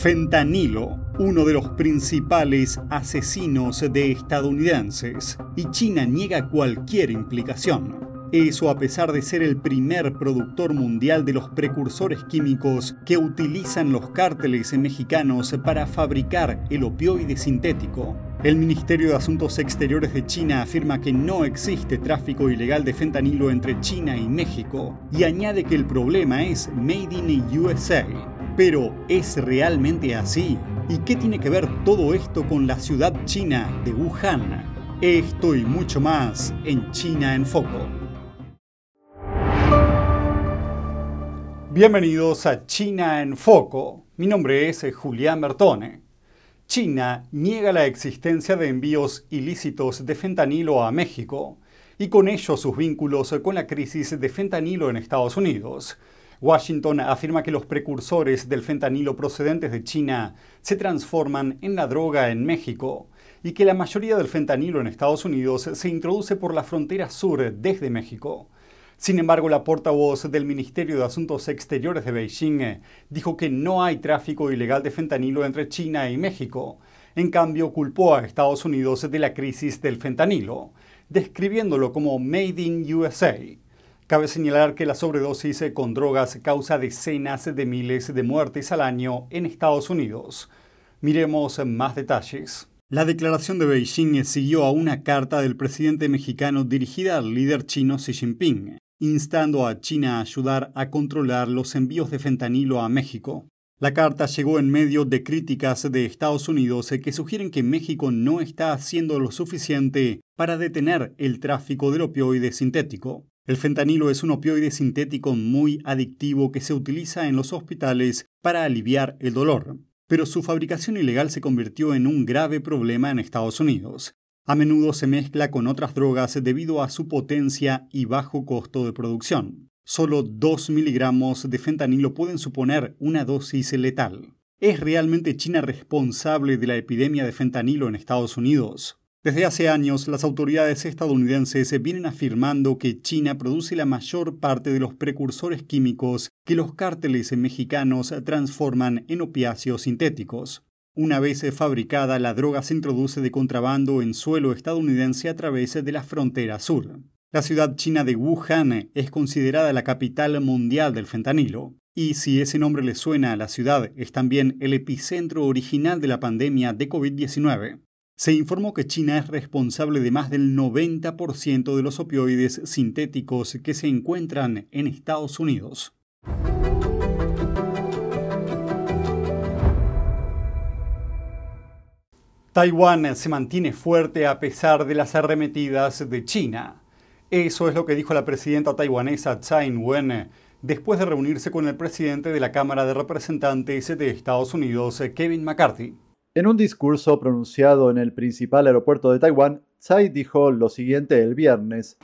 Fentanilo, uno de los principales asesinos de estadounidenses, y China niega cualquier implicación. Eso a pesar de ser el primer productor mundial de los precursores químicos que utilizan los cárteles mexicanos para fabricar el opioide sintético. El Ministerio de Asuntos Exteriores de China afirma que no existe tráfico ilegal de fentanilo entre China y México y añade que el problema es Made in USA. Pero, ¿es realmente así? ¿Y qué tiene que ver todo esto con la ciudad china de Wuhan? Esto y mucho más en China en Foco. Bienvenidos a China en Foco. Mi nombre es Julián Bertone. China niega la existencia de envíos ilícitos de fentanilo a México y con ello sus vínculos con la crisis de fentanilo en Estados Unidos. Washington afirma que los precursores del fentanilo procedentes de China se transforman en la droga en México y que la mayoría del fentanilo en Estados Unidos se introduce por la frontera sur desde México. Sin embargo, la portavoz del Ministerio de Asuntos Exteriores de Beijing dijo que no hay tráfico ilegal de fentanilo entre China y México. En cambio, culpó a Estados Unidos de la crisis del fentanilo, describiéndolo como Made in USA. Cabe señalar que la sobredosis con drogas causa decenas de miles de muertes al año en Estados Unidos. Miremos más detalles. La declaración de Beijing siguió a una carta del presidente mexicano dirigida al líder chino Xi Jinping, instando a China a ayudar a controlar los envíos de fentanilo a México. La carta llegó en medio de críticas de Estados Unidos que sugieren que México no está haciendo lo suficiente para detener el tráfico del opioide sintético. El fentanilo es un opioide sintético muy adictivo que se utiliza en los hospitales para aliviar el dolor, pero su fabricación ilegal se convirtió en un grave problema en Estados Unidos. A menudo se mezcla con otras drogas debido a su potencia y bajo costo de producción. Solo 2 miligramos de fentanilo pueden suponer una dosis letal. ¿Es realmente China responsable de la epidemia de fentanilo en Estados Unidos? Desde hace años, las autoridades estadounidenses vienen afirmando que China produce la mayor parte de los precursores químicos que los cárteles mexicanos transforman en opiáceos sintéticos. Una vez fabricada, la droga se introduce de contrabando en suelo estadounidense a través de la frontera sur. La ciudad china de Wuhan es considerada la capital mundial del fentanilo. Y si ese nombre le suena a la ciudad, es también el epicentro original de la pandemia de COVID-19. Se informó que China es responsable de más del 90% de los opioides sintéticos que se encuentran en Estados Unidos. Taiwán se mantiene fuerte a pesar de las arremetidas de China. Eso es lo que dijo la presidenta taiwanesa Tsai Ing-wen después de reunirse con el presidente de la Cámara de Representantes de Estados Unidos, Kevin McCarthy. En un discurso pronunciado en el principal aeropuerto de Taiwán, Tsai dijo lo siguiente el viernes.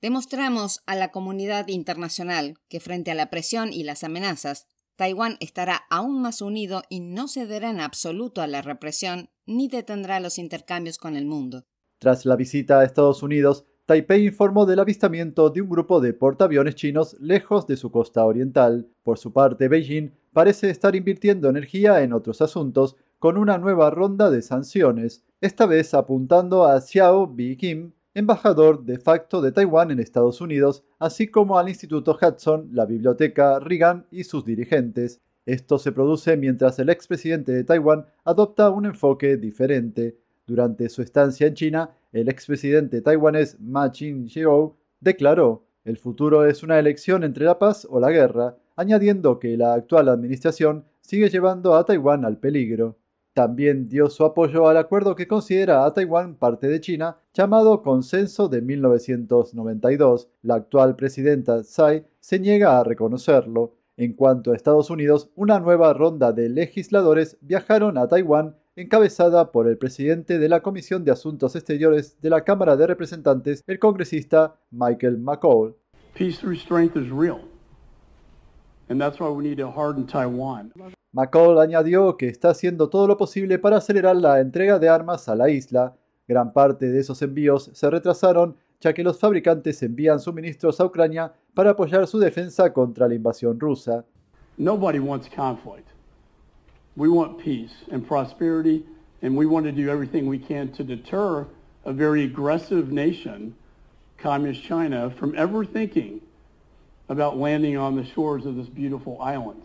Demostramos a la comunidad internacional que frente a la presión y las amenazas, Taiwán estará aún más unido y no cederá en absoluto a la represión ni detendrá los intercambios con el mundo. Tras la visita a Estados Unidos, Taipei informó del avistamiento de un grupo de portaaviones chinos lejos de su costa oriental. Por su parte, Beijing parece estar invirtiendo energía en otros asuntos con una nueva ronda de sanciones, esta vez apuntando a Xiao Bi-kim, embajador de facto de Taiwán en Estados Unidos, así como al Instituto Hudson, la Biblioteca Reagan y sus dirigentes. Esto se produce mientras el expresidente de Taiwán adopta un enfoque diferente. Durante su estancia en China, el expresidente taiwanés Ma Ching-jeou declaró, el futuro es una elección entre la paz o la guerra, añadiendo que la actual administración sigue llevando a Taiwán al peligro. También dio su apoyo al acuerdo que considera a Taiwán parte de China, llamado Consenso de 1992. La actual presidenta Tsai se niega a reconocerlo. En cuanto a Estados Unidos, una nueva ronda de legisladores viajaron a Taiwán encabezada por el presidente de la Comisión de Asuntos Exteriores de la Cámara de Representantes, el congresista Michael McCall. Peace strength is real. And that's why we need to harden Taiwan. McCall añadió que está haciendo todo lo posible para acelerar la entrega de armas a la isla. Gran parte de esos envíos se retrasaron ya que los fabricantes envían suministros a Ucrania para apoyar su defensa contra la invasión rusa. Nobody wants conflict. We want peace and prosperity, and we want to do everything we can to deter a very aggressive nation, Communist China, from ever thinking about landing on the shores of this beautiful island.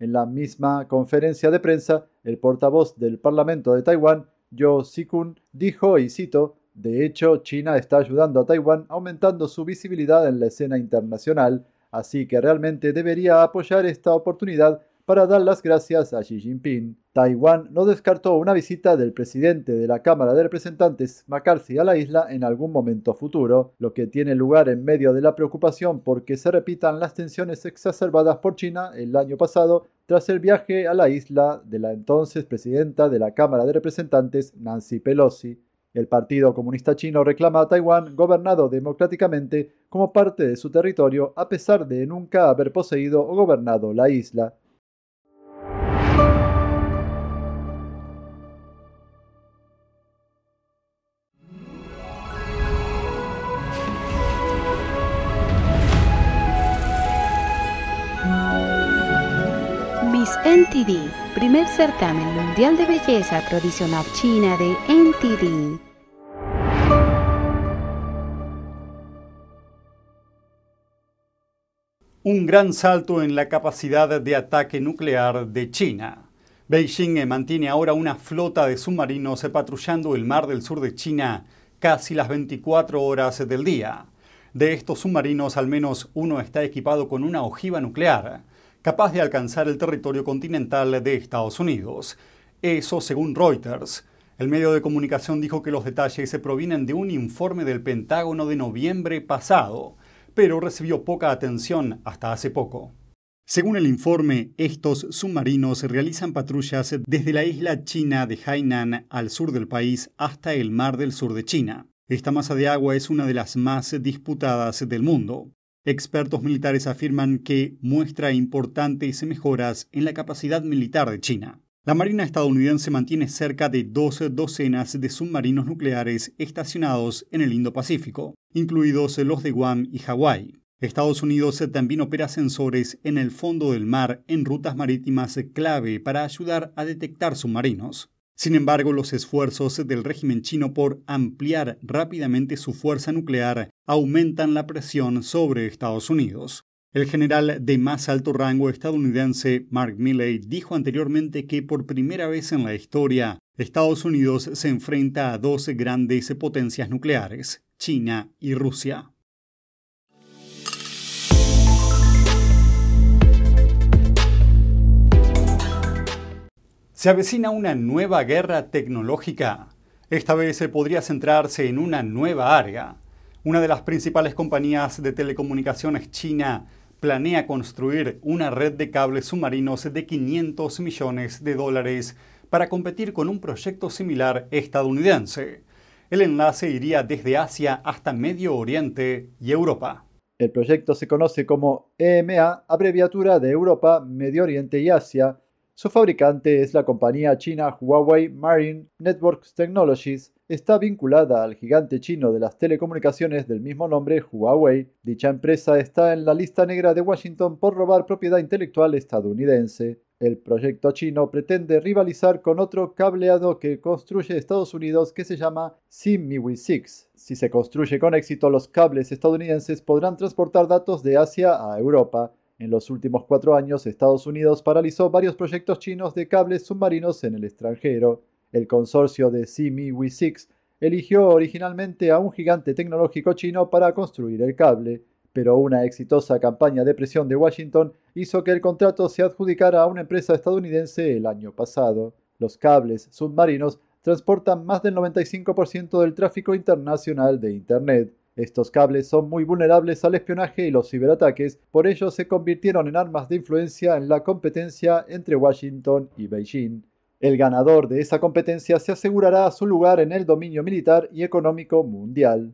En la misma conferencia de prensa, el portavoz del Parlamento de Taiwán, Yo Sikun, dijo, y cito, de hecho, China está ayudando a Taiwán aumentando su visibilidad en la escena internacional, así que realmente debería apoyar esta oportunidad para dar las gracias a Xi Jinping. Taiwán no descartó una visita del presidente de la Cámara de Representantes McCarthy a la isla en algún momento futuro, lo que tiene lugar en medio de la preocupación por que se repitan las tensiones exacerbadas por China el año pasado tras el viaje a la isla de la entonces presidenta de la Cámara de Representantes Nancy Pelosi. El Partido Comunista Chino reclama a Taiwán gobernado democráticamente como parte de su territorio a pesar de nunca haber poseído o gobernado la isla. NTD, primer certamen mundial de belleza tradicional china de NTD. Un gran salto en la capacidad de ataque nuclear de China. Beijing mantiene ahora una flota de submarinos patrullando el mar del sur de China casi las 24 horas del día. De estos submarinos, al menos uno está equipado con una ojiva nuclear capaz de alcanzar el territorio continental de Estados Unidos. Eso según Reuters. El medio de comunicación dijo que los detalles se provienen de un informe del Pentágono de noviembre pasado, pero recibió poca atención hasta hace poco. Según el informe, estos submarinos realizan patrullas desde la isla china de Hainan al sur del país hasta el mar del sur de China. Esta masa de agua es una de las más disputadas del mundo. Expertos militares afirman que muestra importantes mejoras en la capacidad militar de China. La Marina estadounidense mantiene cerca de dos docenas de submarinos nucleares estacionados en el Indo-Pacífico, incluidos los de Guam y Hawái. Estados Unidos también opera sensores en el fondo del mar en rutas marítimas clave para ayudar a detectar submarinos. Sin embargo, los esfuerzos del régimen chino por ampliar rápidamente su fuerza nuclear aumentan la presión sobre Estados Unidos. El general de más alto rango estadounidense Mark Milley dijo anteriormente que por primera vez en la historia Estados Unidos se enfrenta a dos grandes potencias nucleares, China y Rusia. Se avecina una nueva guerra tecnológica. Esta vez se podría centrarse en una nueva área. Una de las principales compañías de telecomunicaciones china planea construir una red de cables submarinos de 500 millones de dólares para competir con un proyecto similar estadounidense. El enlace iría desde Asia hasta Medio Oriente y Europa. El proyecto se conoce como EMA, abreviatura de Europa, Medio Oriente y Asia, su fabricante es la compañía china Huawei Marine Networks Technologies. Está vinculada al gigante chino de las telecomunicaciones del mismo nombre, Huawei. Dicha empresa está en la lista negra de Washington por robar propiedad intelectual estadounidense. El proyecto chino pretende rivalizar con otro cableado que construye Estados Unidos que se llama SIMIWI 6. Si se construye con éxito, los cables estadounidenses podrán transportar datos de Asia a Europa. En los últimos cuatro años, Estados Unidos paralizó varios proyectos chinos de cables submarinos en el extranjero. El consorcio de Simi 6 eligió originalmente a un gigante tecnológico chino para construir el cable, pero una exitosa campaña de presión de Washington hizo que el contrato se adjudicara a una empresa estadounidense el año pasado. Los cables submarinos transportan más del 95% del tráfico internacional de Internet. Estos cables son muy vulnerables al espionaje y los ciberataques, por ello se convirtieron en armas de influencia en la competencia entre Washington y Beijing. El ganador de esa competencia se asegurará su lugar en el dominio militar y económico mundial.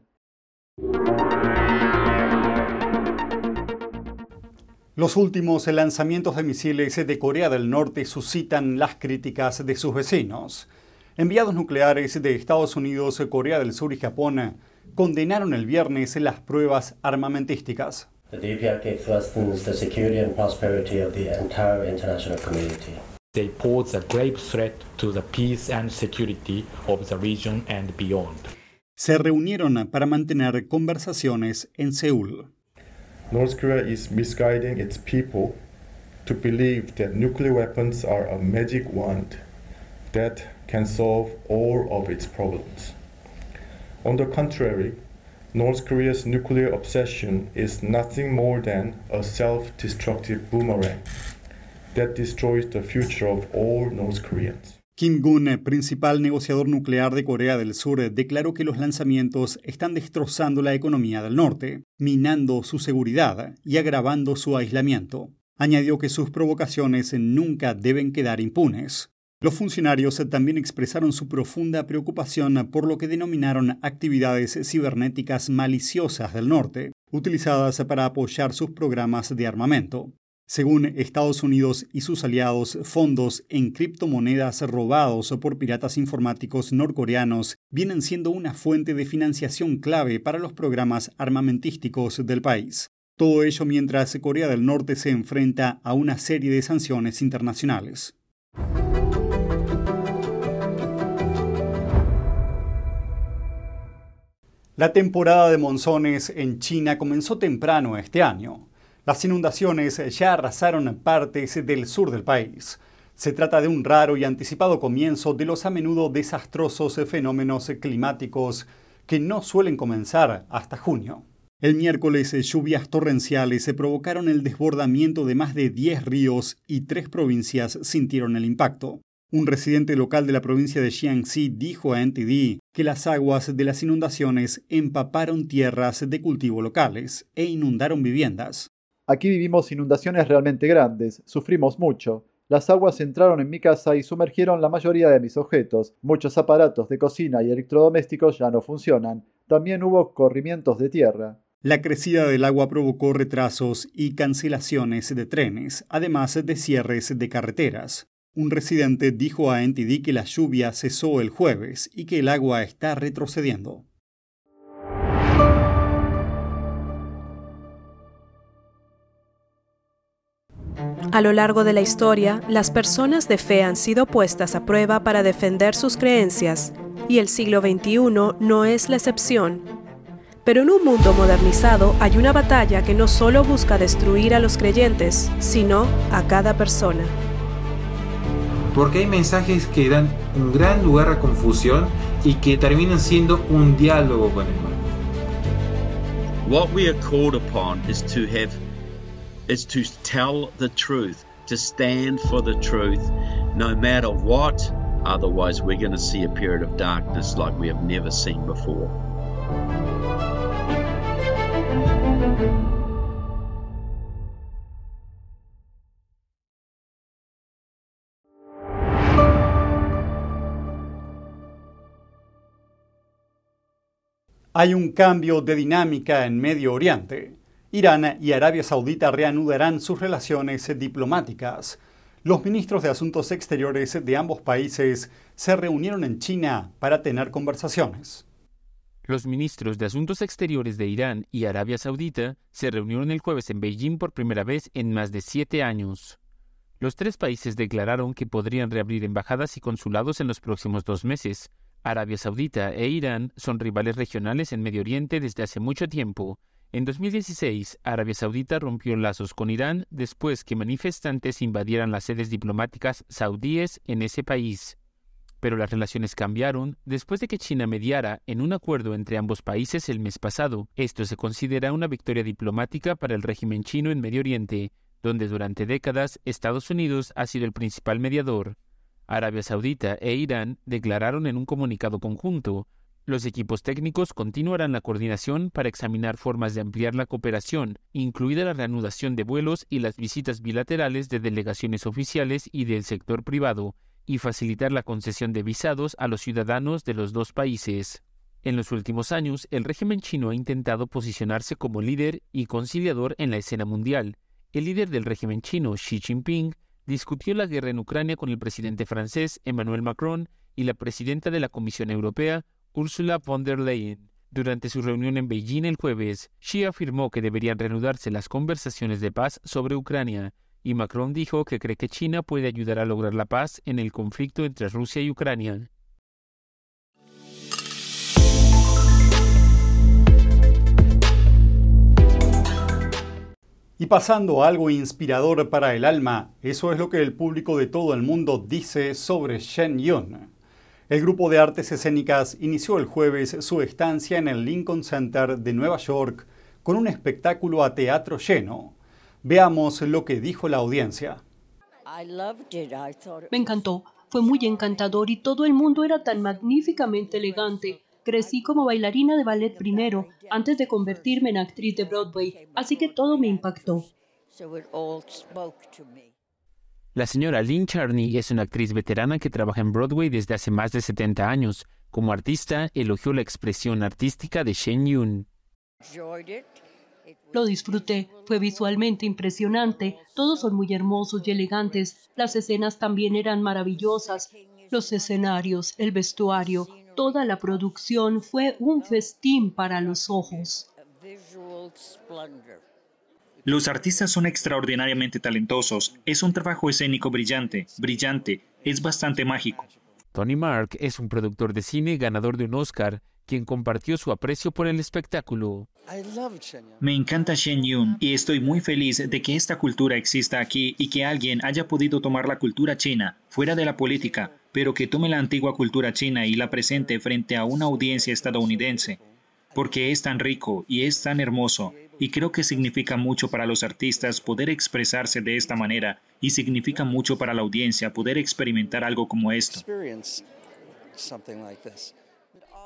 Los últimos lanzamientos de misiles de Corea del Norte suscitan las críticas de sus vecinos. Enviados nucleares de Estados Unidos, Corea del Sur y Japón condenaron el viernes las pruebas armamentísticas. The DPRK threatens the security and prosperity of the entire international community. They pose a grave threat to the peace and security of the region and beyond. Se reunieron para mantener conversaciones en Seúl. North Korea is misguiding its people to believe that nuclear weapons are a magic wand that can solve all of its problems. On the contrary, North Korea's nuclear obsession is nothing more than a self destructive boomerang that destroys the future of all North Koreans. Kim Gun, principal negociador nuclear de Corea del Sur, declaró que los lanzamientos están destrozando la economía del norte, minando su seguridad y agravando su aislamiento. Añadió que sus provocaciones nunca deben quedar impunes. Los funcionarios también expresaron su profunda preocupación por lo que denominaron actividades cibernéticas maliciosas del norte, utilizadas para apoyar sus programas de armamento. Según Estados Unidos y sus aliados, fondos en criptomonedas robados por piratas informáticos norcoreanos vienen siendo una fuente de financiación clave para los programas armamentísticos del país. Todo ello mientras Corea del Norte se enfrenta a una serie de sanciones internacionales. La temporada de monzones en China comenzó temprano este año. Las inundaciones ya arrasaron partes del sur del país. Se trata de un raro y anticipado comienzo de los a menudo desastrosos fenómenos climáticos que no suelen comenzar hasta junio. El miércoles lluvias torrenciales se provocaron el desbordamiento de más de 10 ríos y tres provincias sintieron el impacto. Un residente local de la provincia de Jiangxi dijo a NTD que las aguas de las inundaciones empaparon tierras de cultivo locales e inundaron viviendas. Aquí vivimos inundaciones realmente grandes, sufrimos mucho. Las aguas entraron en mi casa y sumergieron la mayoría de mis objetos. Muchos aparatos de cocina y electrodomésticos ya no funcionan. También hubo corrimientos de tierra. La crecida del agua provocó retrasos y cancelaciones de trenes, además de cierres de carreteras. Un residente dijo a NTD que la lluvia cesó el jueves y que el agua está retrocediendo. A lo largo de la historia, las personas de fe han sido puestas a prueba para defender sus creencias, y el siglo XXI no es la excepción. Pero en un mundo modernizado hay una batalla que no solo busca destruir a los creyentes, sino a cada persona. Porque hay mensajes que dan un gran lugar a confusión y que terminan siendo un diálogo con el mal. What we are called upon is to have is to tell the truth, to stand for the truth no matter what. Otherwise, we're going to see a period of darkness like we have never seen before. Hay un cambio de dinámica en Medio Oriente. Irán y Arabia Saudita reanudarán sus relaciones diplomáticas. Los ministros de Asuntos Exteriores de ambos países se reunieron en China para tener conversaciones. Los ministros de Asuntos Exteriores de Irán y Arabia Saudita se reunieron el jueves en Beijing por primera vez en más de siete años. Los tres países declararon que podrían reabrir embajadas y consulados en los próximos dos meses. Arabia Saudita e Irán son rivales regionales en Medio Oriente desde hace mucho tiempo. En 2016, Arabia Saudita rompió lazos con Irán después que manifestantes invadieran las sedes diplomáticas saudíes en ese país. Pero las relaciones cambiaron después de que China mediara en un acuerdo entre ambos países el mes pasado. Esto se considera una victoria diplomática para el régimen chino en Medio Oriente, donde durante décadas Estados Unidos ha sido el principal mediador. Arabia Saudita e Irán declararon en un comunicado conjunto los equipos técnicos continuarán la coordinación para examinar formas de ampliar la cooperación, incluida la reanudación de vuelos y las visitas bilaterales de delegaciones oficiales y del sector privado, y facilitar la concesión de visados a los ciudadanos de los dos países. En los últimos años, el régimen chino ha intentado posicionarse como líder y conciliador en la escena mundial. El líder del régimen chino, Xi Jinping, discutió la guerra en Ucrania con el presidente francés Emmanuel Macron y la presidenta de la Comisión Europea, Ursula von der Leyen. Durante su reunión en Beijing el jueves, Xi afirmó que deberían reanudarse las conversaciones de paz sobre Ucrania, y Macron dijo que cree que China puede ayudar a lograr la paz en el conflicto entre Rusia y Ucrania. Y pasando a algo inspirador para el alma, eso es lo que el público de todo el mundo dice sobre Shen Yun. El grupo de artes escénicas inició el jueves su estancia en el Lincoln Center de Nueva York con un espectáculo a teatro lleno. Veamos lo que dijo la audiencia. Me encantó, fue muy encantador y todo el mundo era tan magníficamente elegante. Crecí como bailarina de ballet primero, antes de convertirme en actriz de Broadway, así que todo me impactó. La señora Lynn Charney es una actriz veterana que trabaja en Broadway desde hace más de 70 años. Como artista, elogió la expresión artística de Shen Yun. Lo disfruté, fue visualmente impresionante, todos son muy hermosos y elegantes, las escenas también eran maravillosas, los escenarios, el vestuario, toda la producción fue un festín para los ojos. Los artistas son extraordinariamente talentosos, es un trabajo escénico brillante, brillante, es bastante mágico. Tony Mark es un productor de cine ganador de un Oscar, quien compartió su aprecio por el espectáculo. Me encanta Shen Yun y estoy muy feliz de que esta cultura exista aquí y que alguien haya podido tomar la cultura china fuera de la política, pero que tome la antigua cultura china y la presente frente a una audiencia estadounidense, porque es tan rico y es tan hermoso y creo que significa mucho para los artistas poder expresarse de esta manera y significa mucho para la audiencia poder experimentar algo como esto.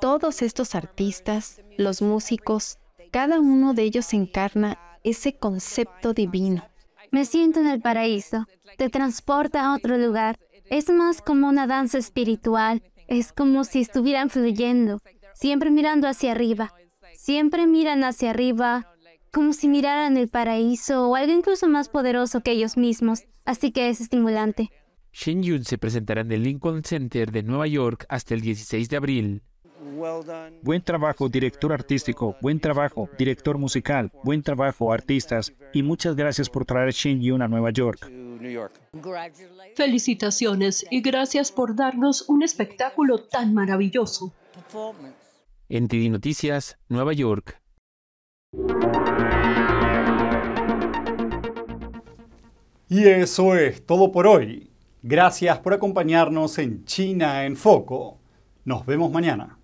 Todos estos artistas, los músicos, cada uno de ellos encarna ese concepto divino. Me siento en el paraíso, te transporta a otro lugar. Es más como una danza espiritual, es como si estuvieran fluyendo, siempre mirando hacia arriba. Siempre miran hacia arriba, como si miraran el paraíso o algo incluso más poderoso que ellos mismos, así que es estimulante. Shin Yun se presentará en el Lincoln Center de Nueva York hasta el 16 de abril. Buen trabajo, director artístico. Buen trabajo, director musical. Buen trabajo, artistas. Y muchas gracias por traer Shin Yun a Nueva York. Felicitaciones y gracias por darnos un espectáculo tan maravilloso. NTD Noticias, Nueva York. Y eso es todo por hoy. Gracias por acompañarnos en China en Foco. Nos vemos mañana.